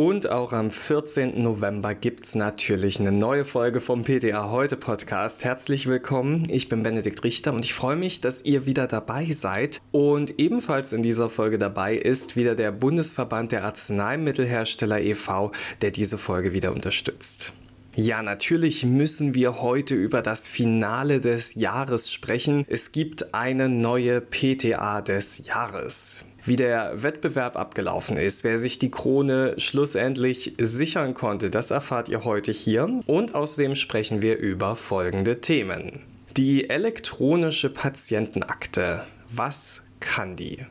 Und auch am 14. November gibt es natürlich eine neue Folge vom PTA Heute Podcast. Herzlich willkommen, ich bin Benedikt Richter und ich freue mich, dass ihr wieder dabei seid. Und ebenfalls in dieser Folge dabei ist wieder der Bundesverband der Arzneimittelhersteller e.V., der diese Folge wieder unterstützt. Ja, natürlich müssen wir heute über das Finale des Jahres sprechen. Es gibt eine neue PTA des Jahres wie der Wettbewerb abgelaufen ist, wer sich die Krone schlussendlich sichern konnte, das erfahrt ihr heute hier. Und außerdem sprechen wir über folgende Themen. Die elektronische Patientenakte. Was kann die?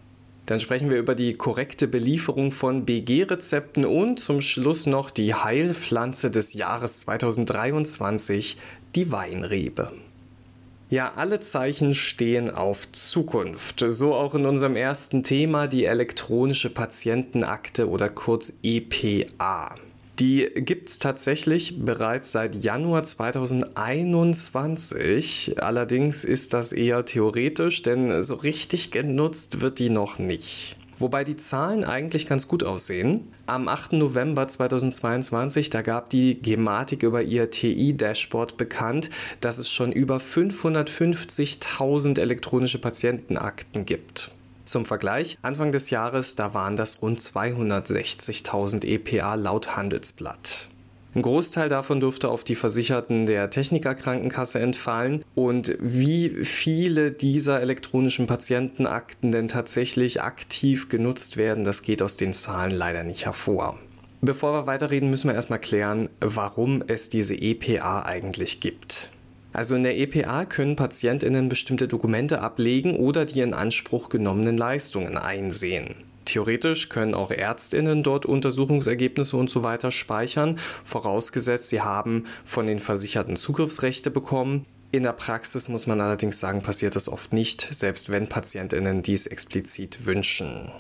Dann sprechen wir über die korrekte Belieferung von BG-Rezepten und zum Schluss noch die Heilpflanze des Jahres 2023, die Weinrebe. Ja, alle Zeichen stehen auf Zukunft. So auch in unserem ersten Thema, die elektronische Patientenakte oder kurz EPA. Die gibt es tatsächlich bereits seit Januar 2021. Allerdings ist das eher theoretisch, denn so richtig genutzt wird die noch nicht. Wobei die Zahlen eigentlich ganz gut aussehen. Am 8. November 2022, da gab die Gematik über ihr TI-Dashboard bekannt, dass es schon über 550.000 elektronische Patientenakten gibt. Zum Vergleich, Anfang des Jahres, da waren das rund 260.000 EPA laut Handelsblatt. Ein Großteil davon dürfte auf die Versicherten der Technikerkrankenkasse entfallen. Und wie viele dieser elektronischen Patientenakten denn tatsächlich aktiv genutzt werden, das geht aus den Zahlen leider nicht hervor. Bevor wir weiterreden, müssen wir erstmal klären, warum es diese EPA eigentlich gibt. Also in der EPA können Patientinnen bestimmte Dokumente ablegen oder die in Anspruch genommenen Leistungen einsehen. Theoretisch können auch Ärztinnen dort Untersuchungsergebnisse und so weiter speichern, vorausgesetzt, sie haben von den Versicherten Zugriffsrechte bekommen. In der Praxis muss man allerdings sagen, passiert das oft nicht, selbst wenn Patientinnen dies explizit wünschen.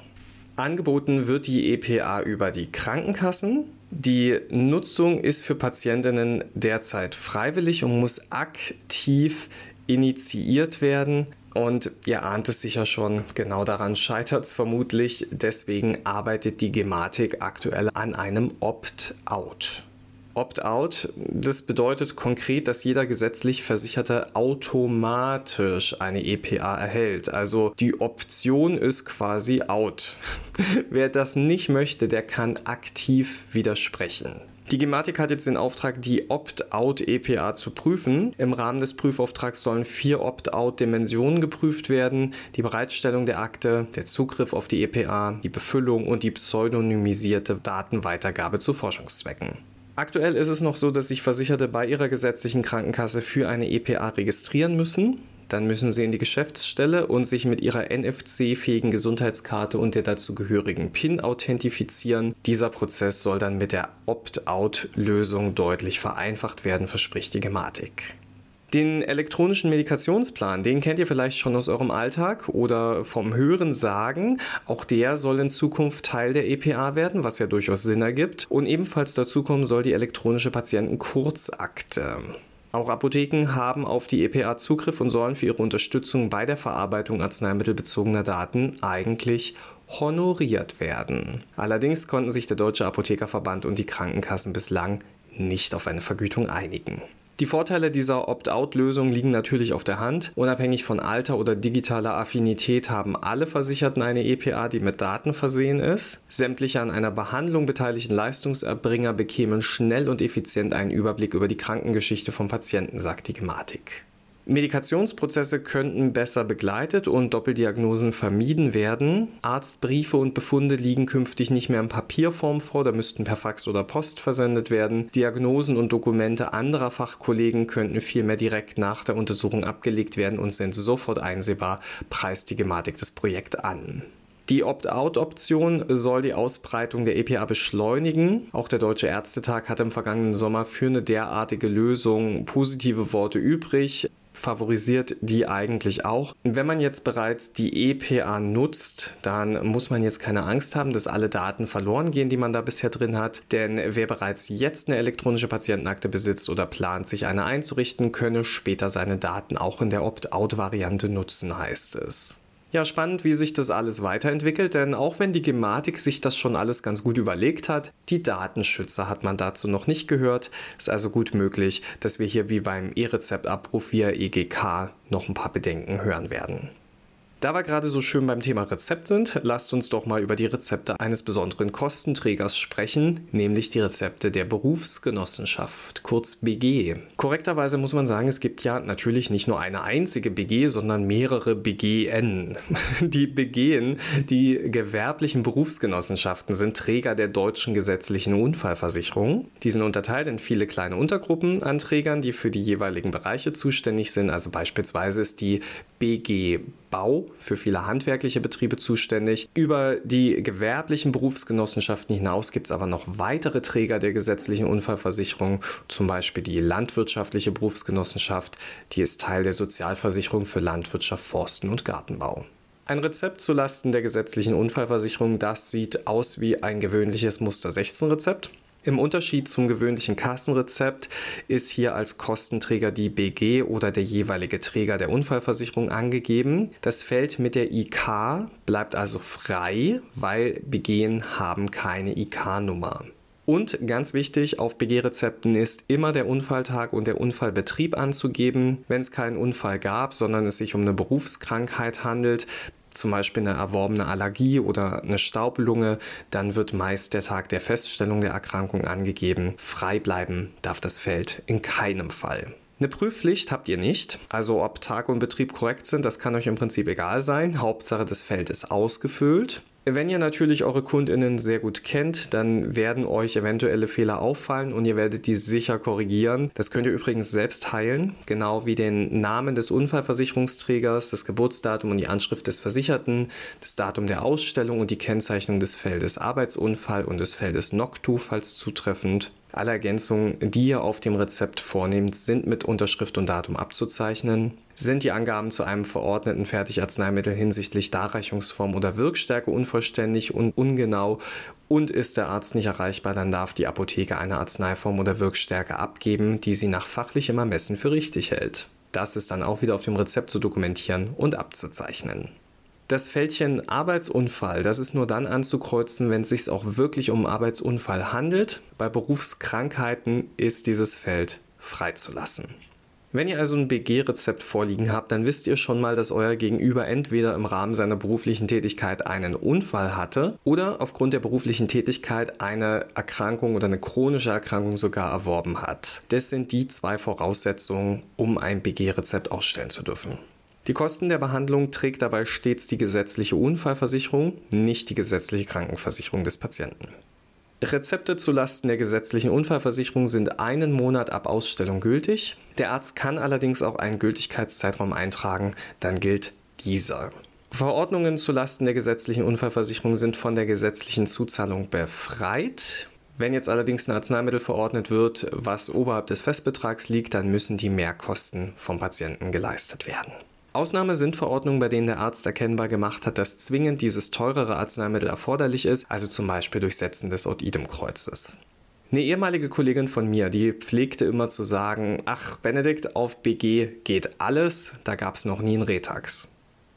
Angeboten wird die EPA über die Krankenkassen. Die Nutzung ist für Patientinnen derzeit freiwillig und muss aktiv initiiert werden. Und ihr ahnt es sicher schon, genau daran scheitert es vermutlich. Deswegen arbeitet die Gematik aktuell an einem Opt-out. Opt-out, das bedeutet konkret, dass jeder gesetzlich Versicherte automatisch eine EPA erhält. Also die Option ist quasi out. Wer das nicht möchte, der kann aktiv widersprechen. Die Gematik hat jetzt den Auftrag, die Opt-out-EPA zu prüfen. Im Rahmen des Prüfauftrags sollen vier Opt-out-Dimensionen geprüft werden. Die Bereitstellung der Akte, der Zugriff auf die EPA, die Befüllung und die pseudonymisierte Datenweitergabe zu Forschungszwecken. Aktuell ist es noch so, dass sich Versicherte bei ihrer gesetzlichen Krankenkasse für eine EPA registrieren müssen. Dann müssen Sie in die Geschäftsstelle und sich mit Ihrer NFC-fähigen Gesundheitskarte und der dazugehörigen PIN authentifizieren. Dieser Prozess soll dann mit der Opt-out-Lösung deutlich vereinfacht werden, verspricht die Gematik. Den elektronischen Medikationsplan, den kennt ihr vielleicht schon aus eurem Alltag oder vom Hören sagen. Auch der soll in Zukunft Teil der EPA werden, was ja durchaus Sinn ergibt. Und ebenfalls dazukommen soll die elektronische Patientenkurzakte. Auch Apotheken haben auf die EPA Zugriff und sollen für ihre Unterstützung bei der Verarbeitung arzneimittelbezogener Daten eigentlich honoriert werden. Allerdings konnten sich der Deutsche Apothekerverband und die Krankenkassen bislang nicht auf eine Vergütung einigen. Die Vorteile dieser Opt-out-Lösung liegen natürlich auf der Hand. Unabhängig von Alter oder digitaler Affinität haben alle Versicherten eine EPA, die mit Daten versehen ist. Sämtliche an einer Behandlung beteiligten Leistungserbringer bekämen schnell und effizient einen Überblick über die Krankengeschichte vom Patienten, sagt die Gematik. Medikationsprozesse könnten besser begleitet und Doppeldiagnosen vermieden werden. Arztbriefe und Befunde liegen künftig nicht mehr in Papierform vor, da müssten per Fax oder Post versendet werden. Diagnosen und Dokumente anderer Fachkollegen könnten vielmehr direkt nach der Untersuchung abgelegt werden und sind sofort einsehbar, preist die Gematik das Projekt an. Die Opt-out-Option soll die Ausbreitung der EPA beschleunigen. Auch der Deutsche Ärztetag hatte im vergangenen Sommer für eine derartige Lösung positive Worte übrig favorisiert die eigentlich auch. Wenn man jetzt bereits die EPA nutzt, dann muss man jetzt keine Angst haben, dass alle Daten verloren gehen, die man da bisher drin hat. Denn wer bereits jetzt eine elektronische Patientenakte besitzt oder plant, sich eine einzurichten, könne später seine Daten auch in der Opt-out-Variante nutzen, heißt es. Ja, spannend, wie sich das alles weiterentwickelt, denn auch wenn die Gematik sich das schon alles ganz gut überlegt hat, die Datenschützer hat man dazu noch nicht gehört. Ist also gut möglich, dass wir hier wie beim E-Rezept-Abruf via EGK noch ein paar Bedenken hören werden. Da wir gerade so schön beim Thema Rezept sind, lasst uns doch mal über die Rezepte eines besonderen Kostenträgers sprechen, nämlich die Rezepte der Berufsgenossenschaft, kurz BG. Korrekterweise muss man sagen, es gibt ja natürlich nicht nur eine einzige BG, sondern mehrere BGN. Die BGen, die gewerblichen Berufsgenossenschaften, sind Träger der deutschen gesetzlichen Unfallversicherung. Die sind unterteilt in viele kleine Untergruppen an Trägern, die für die jeweiligen Bereiche zuständig sind. Also beispielsweise ist die BG Bau für viele handwerkliche Betriebe zuständig. Über die gewerblichen Berufsgenossenschaften hinaus gibt es aber noch weitere Träger der gesetzlichen Unfallversicherung, zum Beispiel die landwirtschaftliche Berufsgenossenschaft, die ist Teil der Sozialversicherung für Landwirtschaft, Forsten und Gartenbau. Ein Rezept zulasten der gesetzlichen Unfallversicherung, das sieht aus wie ein gewöhnliches Muster 16 Rezept. Im Unterschied zum gewöhnlichen Kassenrezept ist hier als Kostenträger die BG oder der jeweilige Träger der Unfallversicherung angegeben. Das Feld mit der IK bleibt also frei, weil BG haben keine IK-Nummer. Und ganz wichtig, auf BG-Rezepten ist immer der Unfalltag und der Unfallbetrieb anzugeben. Wenn es keinen Unfall gab, sondern es sich um eine Berufskrankheit handelt, zum Beispiel eine erworbene Allergie oder eine Staublunge, dann wird meist der Tag der Feststellung der Erkrankung angegeben. Frei bleiben darf das Feld in keinem Fall. Eine Prüfpflicht habt ihr nicht. Also ob Tag und Betrieb korrekt sind, das kann euch im Prinzip egal sein. Hauptsache das Feld ist ausgefüllt. Wenn ihr natürlich eure Kundinnen sehr gut kennt, dann werden euch eventuelle Fehler auffallen und ihr werdet die sicher korrigieren. Das könnt ihr übrigens selbst heilen, genau wie den Namen des Unfallversicherungsträgers, das Geburtsdatum und die Anschrift des Versicherten, das Datum der Ausstellung und die Kennzeichnung des Feldes Arbeitsunfall und des Feldes Noctu, falls zutreffend. Alle Ergänzungen, die ihr auf dem Rezept vornehmt, sind mit Unterschrift und Datum abzuzeichnen. Sind die Angaben zu einem verordneten Fertigarzneimittel hinsichtlich Darreichungsform oder Wirkstärke unvollständig und ungenau und ist der Arzt nicht erreichbar, dann darf die Apotheke eine Arzneiform oder Wirkstärke abgeben, die sie nach fachlichem Ermessen für richtig hält. Das ist dann auch wieder auf dem Rezept zu dokumentieren und abzuzeichnen. Das Fältchen Arbeitsunfall, das ist nur dann anzukreuzen, wenn es sich auch wirklich um Arbeitsunfall handelt. Bei Berufskrankheiten ist dieses Feld freizulassen. Wenn ihr also ein BG-Rezept vorliegen habt, dann wisst ihr schon mal, dass euer Gegenüber entweder im Rahmen seiner beruflichen Tätigkeit einen Unfall hatte oder aufgrund der beruflichen Tätigkeit eine Erkrankung oder eine chronische Erkrankung sogar erworben hat. Das sind die zwei Voraussetzungen, um ein BG-Rezept ausstellen zu dürfen. Die Kosten der Behandlung trägt dabei stets die gesetzliche Unfallversicherung, nicht die gesetzliche Krankenversicherung des Patienten. Rezepte zulasten der gesetzlichen Unfallversicherung sind einen Monat ab Ausstellung gültig. Der Arzt kann allerdings auch einen Gültigkeitszeitraum eintragen, dann gilt dieser. Verordnungen zulasten der gesetzlichen Unfallversicherung sind von der gesetzlichen Zuzahlung befreit. Wenn jetzt allerdings ein Arzneimittel verordnet wird, was oberhalb des Festbetrags liegt, dann müssen die Mehrkosten vom Patienten geleistet werden. Ausnahme sind Verordnungen, bei denen der Arzt erkennbar gemacht hat, dass zwingend dieses teurere Arzneimittel erforderlich ist, also zum Beispiel durch Setzen des Od-Idem-Kreuzes. Eine ehemalige Kollegin von mir, die pflegte immer zu sagen, ach Benedikt, auf BG geht alles, da gab es noch nie einen Retax.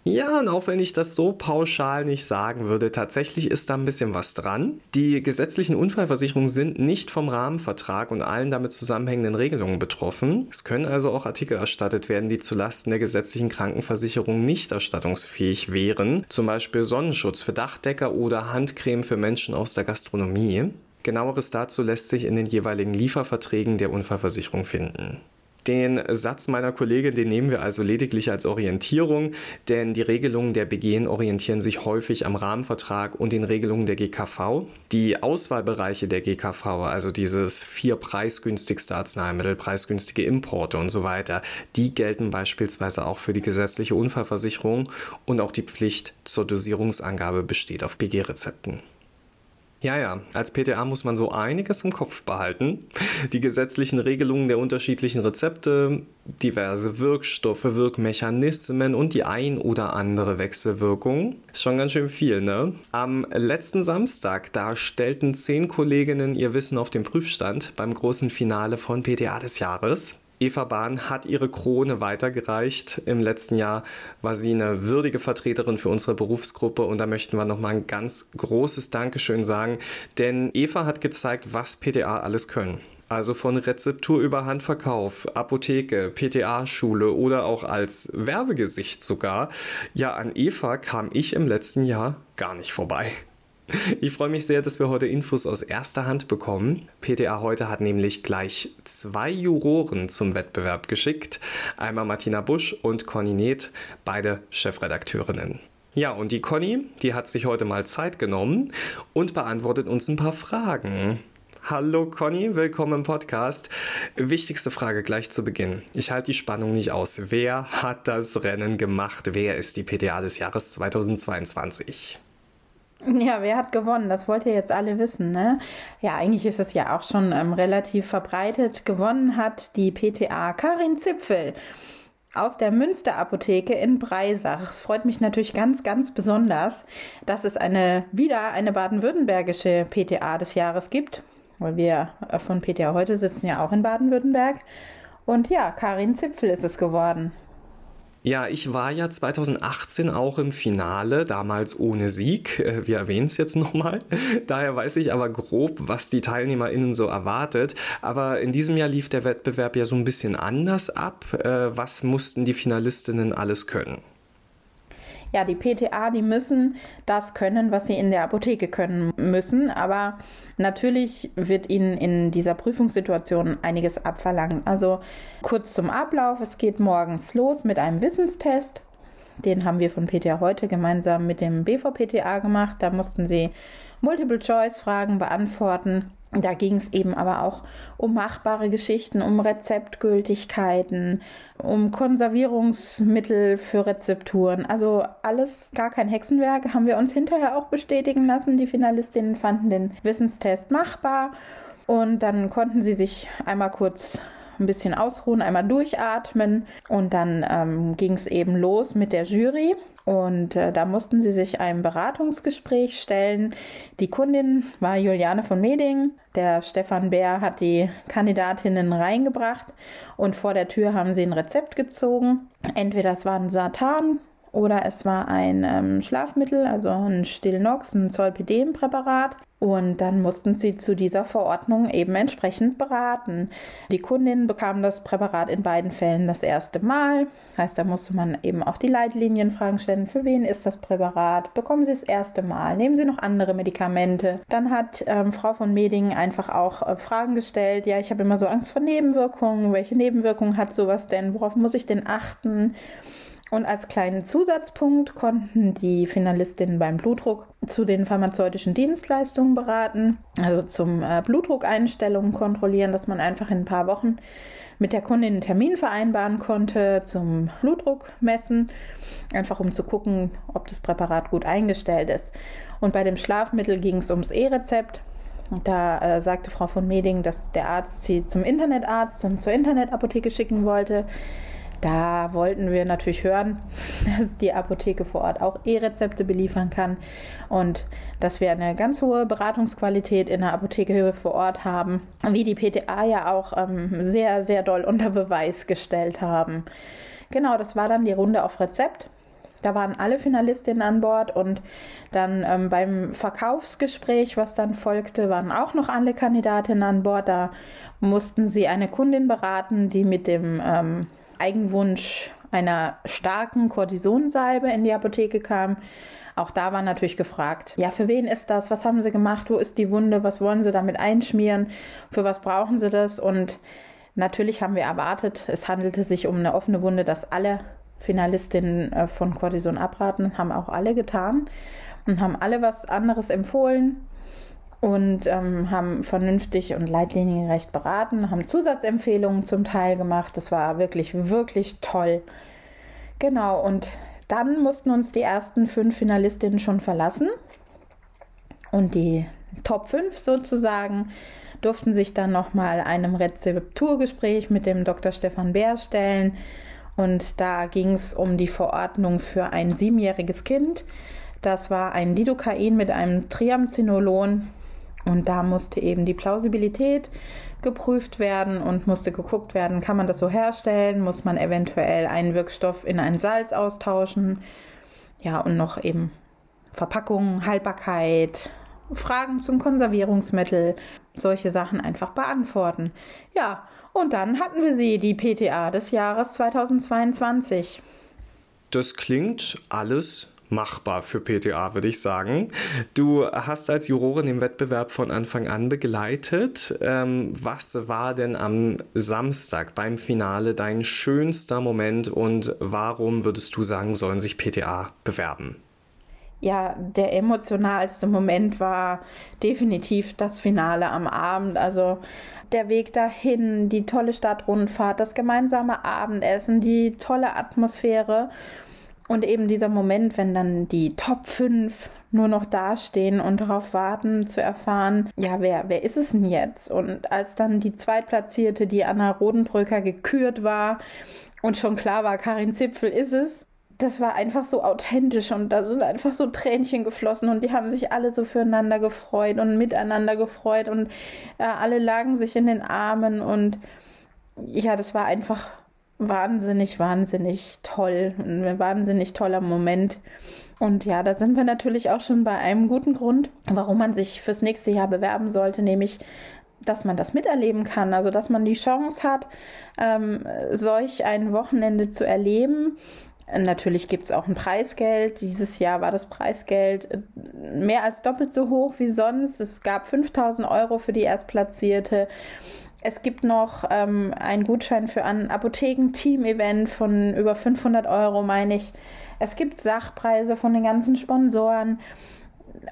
Ja, und auch wenn ich das so pauschal nicht sagen würde, tatsächlich ist da ein bisschen was dran. Die gesetzlichen Unfallversicherungen sind nicht vom Rahmenvertrag und allen damit zusammenhängenden Regelungen betroffen. Es können also auch Artikel erstattet werden, die zulasten der gesetzlichen Krankenversicherung nicht erstattungsfähig wären. Zum Beispiel Sonnenschutz für Dachdecker oder Handcreme für Menschen aus der Gastronomie. Genaueres dazu lässt sich in den jeweiligen Lieferverträgen der Unfallversicherung finden. Den Satz meiner Kollegin, den nehmen wir also lediglich als Orientierung, denn die Regelungen der BGN orientieren sich häufig am Rahmenvertrag und den Regelungen der GKV. Die Auswahlbereiche der GKV, also dieses vier preisgünstigste Arzneimittel, preisgünstige Importe und so weiter, die gelten beispielsweise auch für die gesetzliche Unfallversicherung und auch die Pflicht zur Dosierungsangabe besteht auf BG-Rezepten. Ja, ja, als PTA muss man so einiges im Kopf behalten. Die gesetzlichen Regelungen der unterschiedlichen Rezepte, diverse Wirkstoffe, Wirkmechanismen und die ein oder andere Wechselwirkung. Ist schon ganz schön viel, ne? Am letzten Samstag, da stellten zehn Kolleginnen ihr Wissen auf den Prüfstand beim großen Finale von PTA des Jahres. Eva Bahn hat ihre Krone weitergereicht. Im letzten Jahr war sie eine würdige Vertreterin für unsere Berufsgruppe und da möchten wir nochmal ein ganz großes Dankeschön sagen, denn Eva hat gezeigt, was PTA alles können. Also von Rezeptur über Handverkauf, Apotheke, PTA-Schule oder auch als Werbegesicht sogar. Ja, an Eva kam ich im letzten Jahr gar nicht vorbei. Ich freue mich sehr, dass wir heute Infos aus erster Hand bekommen. PTA heute hat nämlich gleich zwei Juroren zum Wettbewerb geschickt. Einmal Martina Busch und Conny Neth, beide Chefredakteurinnen. Ja, und die Conny, die hat sich heute mal Zeit genommen und beantwortet uns ein paar Fragen. Hallo Conny, willkommen im Podcast. Wichtigste Frage gleich zu Beginn. Ich halte die Spannung nicht aus. Wer hat das Rennen gemacht? Wer ist die PTA des Jahres 2022? Ja, wer hat gewonnen? Das wollt ihr jetzt alle wissen, ne? Ja, eigentlich ist es ja auch schon ähm, relativ verbreitet. Gewonnen hat die PTA Karin Zipfel aus der Münsterapotheke in Breisach. Es freut mich natürlich ganz, ganz besonders, dass es eine, wieder eine baden-württembergische PTA des Jahres gibt, weil wir äh, von PTA heute sitzen ja auch in Baden-Württemberg. Und ja, Karin Zipfel ist es geworden. Ja, ich war ja 2018 auch im Finale, damals ohne Sieg. Äh, wir erwähnen es jetzt nochmal. Daher weiß ich aber grob, was die TeilnehmerInnen so erwartet. Aber in diesem Jahr lief der Wettbewerb ja so ein bisschen anders ab. Äh, was mussten die Finalistinnen alles können? Ja, die PTA, die müssen das können, was sie in der Apotheke können müssen. Aber natürlich wird ihnen in dieser Prüfungssituation einiges abverlangt. Also kurz zum Ablauf. Es geht morgens los mit einem Wissenstest. Den haben wir von PTA heute gemeinsam mit dem BVPTA gemacht. Da mussten sie Multiple-Choice-Fragen beantworten da ging es eben aber auch um machbare Geschichten, um Rezeptgültigkeiten, um Konservierungsmittel für Rezepturen. Also alles gar kein Hexenwerk, haben wir uns hinterher auch bestätigen lassen. Die Finalistinnen fanden den Wissenstest machbar und dann konnten sie sich einmal kurz ein bisschen ausruhen, einmal durchatmen und dann ähm, ging es eben los mit der Jury. Und äh, da mussten sie sich einem Beratungsgespräch stellen. Die Kundin war Juliane von Meding. Der Stefan Bär hat die Kandidatinnen reingebracht und vor der Tür haben sie ein Rezept gezogen. Entweder es war ein Satan oder es war ein ähm, Schlafmittel, also ein Stilnox, ein Zolpidem-Präparat. Und dann mussten sie zu dieser Verordnung eben entsprechend beraten. Die Kundin bekam das Präparat in beiden Fällen das erste Mal. Heißt, da musste man eben auch die Leitlinienfragen stellen. Für wen ist das Präparat? Bekommen Sie das erste Mal? Nehmen Sie noch andere Medikamente? Dann hat ähm, Frau von Meding einfach auch äh, Fragen gestellt. Ja, ich habe immer so Angst vor Nebenwirkungen. Welche Nebenwirkungen hat sowas denn? Worauf muss ich denn achten? Und als kleinen Zusatzpunkt konnten die Finalistinnen beim Blutdruck zu den pharmazeutischen Dienstleistungen beraten, also zum äh, Blutdruckeinstellungen kontrollieren, dass man einfach in ein paar Wochen mit der Kundin einen Termin vereinbaren konnte zum Blutdruck messen, einfach um zu gucken, ob das Präparat gut eingestellt ist. Und bei dem Schlafmittel ging es ums E-Rezept. Da äh, sagte Frau von Meding, dass der Arzt sie zum Internetarzt und zur Internetapotheke schicken wollte. Da wollten wir natürlich hören, dass die Apotheke vor Ort auch E-Rezepte beliefern kann und dass wir eine ganz hohe Beratungsqualität in der Apotheke vor Ort haben, wie die PTA ja auch ähm, sehr, sehr doll unter Beweis gestellt haben. Genau, das war dann die Runde auf Rezept. Da waren alle Finalistinnen an Bord und dann ähm, beim Verkaufsgespräch, was dann folgte, waren auch noch alle Kandidatinnen an Bord. Da mussten sie eine Kundin beraten, die mit dem ähm, Eigenwunsch einer starken Kortisonsalbe in die Apotheke kam. Auch da war natürlich gefragt, ja, für wen ist das? Was haben Sie gemacht? Wo ist die Wunde? Was wollen Sie damit einschmieren? Für was brauchen Sie das? Und natürlich haben wir erwartet, es handelte sich um eine offene Wunde, dass alle Finalistinnen äh, von Cortison abraten, haben auch alle getan und haben alle was anderes empfohlen und ähm, haben vernünftig und leitliniengerecht beraten, haben Zusatzempfehlungen zum Teil gemacht. Das war wirklich, wirklich toll. Genau, und dann mussten uns die ersten fünf Finalistinnen schon verlassen. Und die Top 5 sozusagen durften sich dann nochmal einem Rezepturgespräch mit dem Dr. Stefan Bär stellen. Und da ging es um die Verordnung für ein siebenjähriges Kind. Das war ein Lidocain mit einem Triamcinolon Und da musste eben die Plausibilität geprüft werden und musste geguckt werden, kann man das so herstellen, muss man eventuell einen Wirkstoff in ein Salz austauschen. Ja, und noch eben Verpackung, Haltbarkeit, Fragen zum Konservierungsmittel, solche Sachen einfach beantworten. Ja, und dann hatten wir sie, die PTA des Jahres 2022. Das klingt alles machbar für PTA, würde ich sagen. Du hast als Jurorin den Wettbewerb von Anfang an begleitet. Ähm, was war denn am Samstag beim Finale dein schönster Moment und warum würdest du sagen, sollen sich PTA bewerben? ja, der emotionalste Moment war definitiv das Finale am Abend. Also der Weg dahin, die tolle Stadtrundfahrt, das gemeinsame Abendessen, die tolle Atmosphäre und eben dieser Moment, wenn dann die Top 5 nur noch dastehen und darauf warten zu erfahren, ja, wer, wer ist es denn jetzt? Und als dann die Zweitplatzierte, die Anna Rodenbrücker, gekürt war und schon klar war, Karin Zipfel ist es, das war einfach so authentisch und da sind einfach so Tränchen geflossen und die haben sich alle so füreinander gefreut und miteinander gefreut und äh, alle lagen sich in den Armen und ja, das war einfach wahnsinnig, wahnsinnig toll. Ein wahnsinnig toller Moment. Und ja, da sind wir natürlich auch schon bei einem guten Grund, warum man sich fürs nächste Jahr bewerben sollte, nämlich dass man das miterleben kann, also dass man die Chance hat, ähm, solch ein Wochenende zu erleben. Natürlich gibt es auch ein Preisgeld. Dieses Jahr war das Preisgeld äh, mehr als doppelt so hoch wie sonst. Es gab 5000 Euro für die Erstplatzierte. Es gibt noch ähm, einen Gutschein für ein Apotheken-Team-Event von über 500 Euro, meine ich. Es gibt Sachpreise von den ganzen Sponsoren.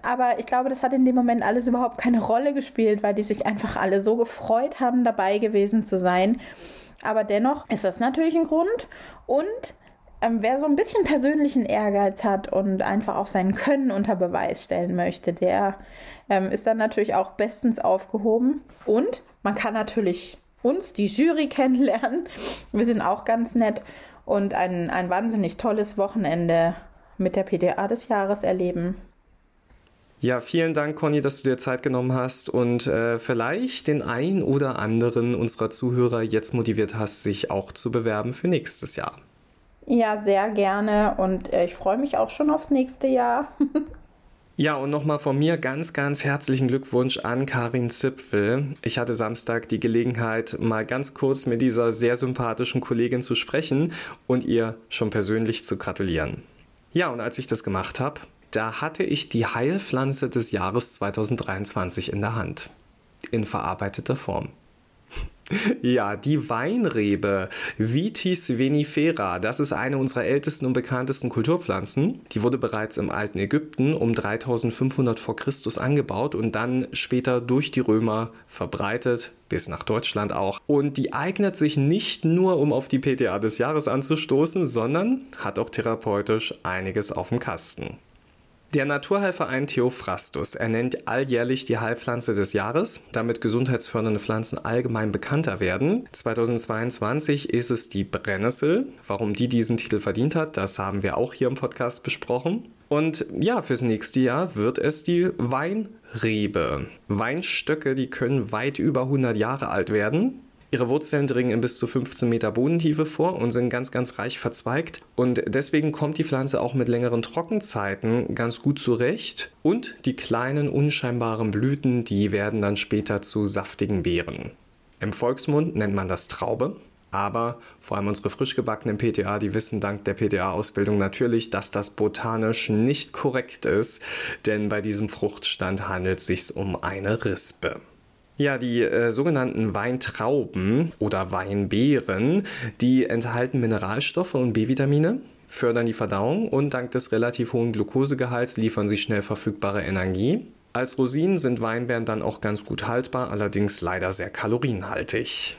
Aber ich glaube, das hat in dem Moment alles überhaupt keine Rolle gespielt, weil die sich einfach alle so gefreut haben, dabei gewesen zu sein. Aber dennoch ist das natürlich ein Grund. Und ähm, wer so ein bisschen persönlichen Ehrgeiz hat und einfach auch sein Können unter Beweis stellen möchte, der ähm, ist dann natürlich auch bestens aufgehoben. Und man kann natürlich uns, die Jury, kennenlernen. Wir sind auch ganz nett und ein, ein wahnsinnig tolles Wochenende mit der PDA des Jahres erleben. Ja, vielen Dank, Conny, dass du dir Zeit genommen hast und äh, vielleicht den ein oder anderen unserer Zuhörer jetzt motiviert hast, sich auch zu bewerben für nächstes Jahr. Ja, sehr gerne und äh, ich freue mich auch schon aufs nächste Jahr. Ja, und nochmal von mir ganz, ganz herzlichen Glückwunsch an Karin Zipfel. Ich hatte Samstag die Gelegenheit, mal ganz kurz mit dieser sehr sympathischen Kollegin zu sprechen und ihr schon persönlich zu gratulieren. Ja, und als ich das gemacht habe, da hatte ich die Heilpflanze des Jahres 2023 in der Hand. In verarbeiteter Form. Ja, die Weinrebe Vitis vinifera, das ist eine unserer ältesten und bekanntesten Kulturpflanzen. Die wurde bereits im alten Ägypten um 3500 vor Christus angebaut und dann später durch die Römer verbreitet, bis nach Deutschland auch. Und die eignet sich nicht nur, um auf die PTA des Jahres anzustoßen, sondern hat auch therapeutisch einiges auf dem Kasten. Der Naturheilverein Theophrastus ernennt alljährlich die Heilpflanze des Jahres, damit gesundheitsfördernde Pflanzen allgemein bekannter werden. 2022 ist es die Brennnessel. Warum die diesen Titel verdient hat, das haben wir auch hier im Podcast besprochen. Und ja, fürs nächste Jahr wird es die Weinrebe. Weinstöcke, die können weit über 100 Jahre alt werden. Ihre Wurzeln dringen in bis zu 15 Meter Bodentiefe vor und sind ganz, ganz reich verzweigt. Und deswegen kommt die Pflanze auch mit längeren Trockenzeiten ganz gut zurecht. Und die kleinen, unscheinbaren Blüten, die werden dann später zu saftigen Beeren. Im Volksmund nennt man das Traube. Aber vor allem unsere frisch gebackenen PTA, die wissen dank der PTA-Ausbildung natürlich, dass das botanisch nicht korrekt ist, denn bei diesem Fruchtstand handelt es sich um eine Rispe. Ja, die äh, sogenannten Weintrauben oder Weinbeeren, die enthalten Mineralstoffe und B-Vitamine fördern die Verdauung und dank des relativ hohen Glukosegehalts liefern sie schnell verfügbare Energie. Als Rosinen sind Weinbeeren dann auch ganz gut haltbar, allerdings leider sehr kalorienhaltig.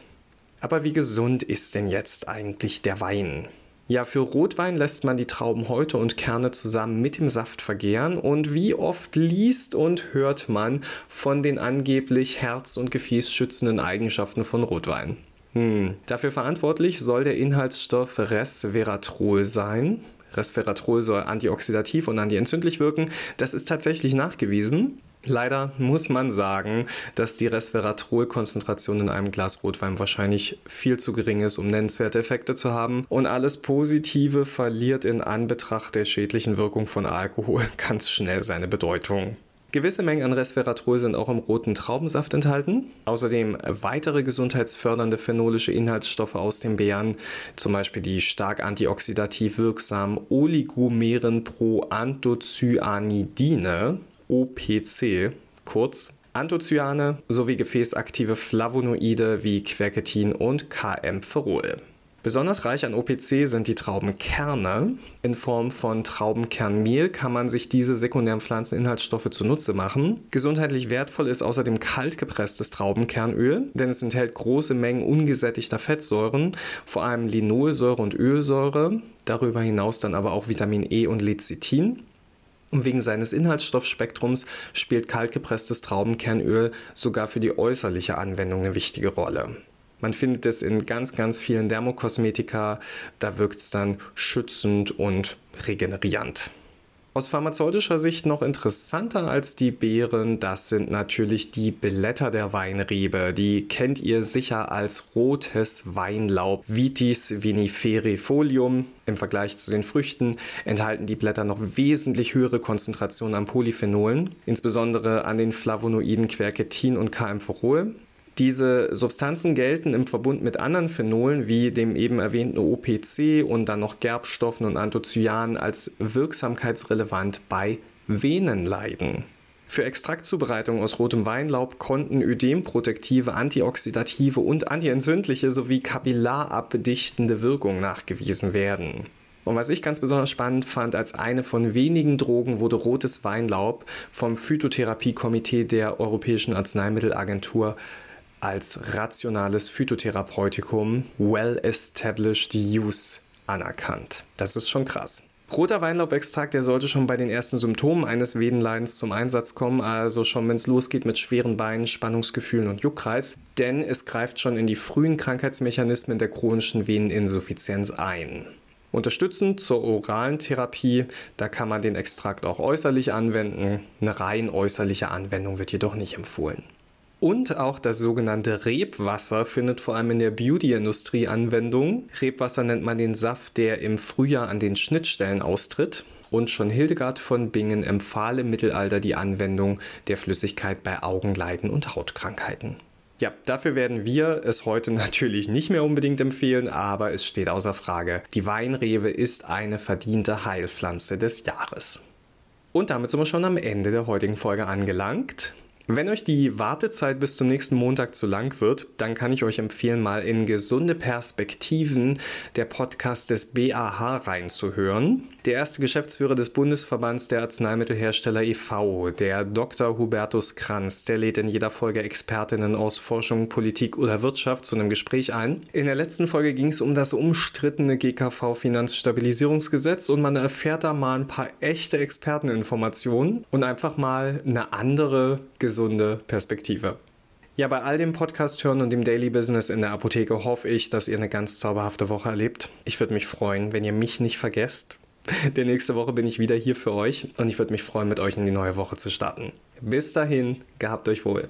Aber wie gesund ist denn jetzt eigentlich der Wein? Ja, für Rotwein lässt man die Trauben Häute und Kerne zusammen mit dem Saft vergären und wie oft liest und hört man von den angeblich herz- und gefäßschützenden Eigenschaften von Rotwein? Hm. Dafür verantwortlich soll der Inhaltsstoff Resveratrol sein. Resveratrol soll antioxidativ und antientzündlich wirken. Das ist tatsächlich nachgewiesen. Leider muss man sagen, dass die Resveratrol-Konzentration in einem Glas Rotwein wahrscheinlich viel zu gering ist, um nennenswerte Effekte zu haben. Und alles Positive verliert in Anbetracht der schädlichen Wirkung von Alkohol ganz schnell seine Bedeutung. Gewisse Mengen an Resveratrol sind auch im roten Traubensaft enthalten. Außerdem weitere gesundheitsfördernde phenolische Inhaltsstoffe aus den Beeren, zum Beispiel die stark antioxidativ wirksamen Oligomeren Proanthocyanidine, OPC, kurz Anthocyane sowie gefäßaktive Flavonoide wie Quercetin und KM-Ferol. Besonders reich an OPC sind die Traubenkerne. In Form von Traubenkernmehl kann man sich diese sekundären Pflanzeninhaltsstoffe zunutze machen. Gesundheitlich wertvoll ist außerdem kalt gepresstes Traubenkernöl, denn es enthält große Mengen ungesättigter Fettsäuren, vor allem Linolsäure und Ölsäure, darüber hinaus dann aber auch Vitamin E und Lecithin. Und wegen seines Inhaltsstoffspektrums spielt kaltgepresstes Traubenkernöl sogar für die äußerliche Anwendung eine wichtige Rolle. Man findet es in ganz, ganz vielen Dermokosmetika. Da wirkt es dann schützend und regenerierend. Aus pharmazeutischer Sicht noch interessanter als die Beeren, das sind natürlich die Blätter der Weinrebe. Die kennt ihr sicher als rotes Weinlaub, Vitis viniferi-folium. Im Vergleich zu den Früchten enthalten die Blätter noch wesentlich höhere Konzentrationen an Polyphenolen, insbesondere an den Flavonoiden Quercetin und Camphorol. Diese Substanzen gelten im Verbund mit anderen Phenolen wie dem eben erwähnten OPC und dann noch Gerbstoffen und Anthocyanen als wirksamkeitsrelevant bei Venenleiden. Für Extraktzubereitung aus rotem Weinlaub konnten ödemprotektive, antioxidative und antientzündliche sowie kapillarabdichtende Wirkung nachgewiesen werden. Und was ich ganz besonders spannend fand, als eine von wenigen Drogen wurde rotes Weinlaub vom Phytotherapiekomitee der Europäischen Arzneimittelagentur als rationales Phytotherapeutikum Well-Established Use anerkannt. Das ist schon krass. Roter Weinlaubextrakt, der sollte schon bei den ersten Symptomen eines Venenleidens zum Einsatz kommen, also schon wenn es losgeht mit schweren Beinen, Spannungsgefühlen und Juckreiz, denn es greift schon in die frühen Krankheitsmechanismen der chronischen Veneninsuffizienz ein. Unterstützend zur oralen Therapie, da kann man den Extrakt auch äußerlich anwenden. Eine rein äußerliche Anwendung wird jedoch nicht empfohlen. Und auch das sogenannte Rebwasser findet vor allem in der Beauty-Industrie Anwendung. Rebwasser nennt man den Saft, der im Frühjahr an den Schnittstellen austritt. Und schon Hildegard von Bingen empfahl im Mittelalter die Anwendung der Flüssigkeit bei Augenleiden und Hautkrankheiten. Ja, dafür werden wir es heute natürlich nicht mehr unbedingt empfehlen, aber es steht außer Frage, die Weinrebe ist eine verdiente Heilpflanze des Jahres. Und damit sind wir schon am Ende der heutigen Folge angelangt. Wenn euch die Wartezeit bis zum nächsten Montag zu lang wird, dann kann ich euch empfehlen, mal in gesunde Perspektiven der Podcast des BAH reinzuhören. Der erste Geschäftsführer des Bundesverbands der Arzneimittelhersteller e.V., der Dr. Hubertus Kranz, der lädt in jeder Folge Expertinnen aus Forschung, Politik oder Wirtschaft zu einem Gespräch ein. In der letzten Folge ging es um das umstrittene GKV-Finanzstabilisierungsgesetz und man erfährt da mal ein paar echte Experteninformationen und einfach mal eine andere gesunde gesunde Perspektive. Ja, bei all dem Podcast hören und dem Daily Business in der Apotheke hoffe ich, dass ihr eine ganz zauberhafte Woche erlebt. Ich würde mich freuen, wenn ihr mich nicht vergesst. Denn nächste Woche bin ich wieder hier für euch und ich würde mich freuen, mit euch in die neue Woche zu starten. Bis dahin, gehabt euch wohl.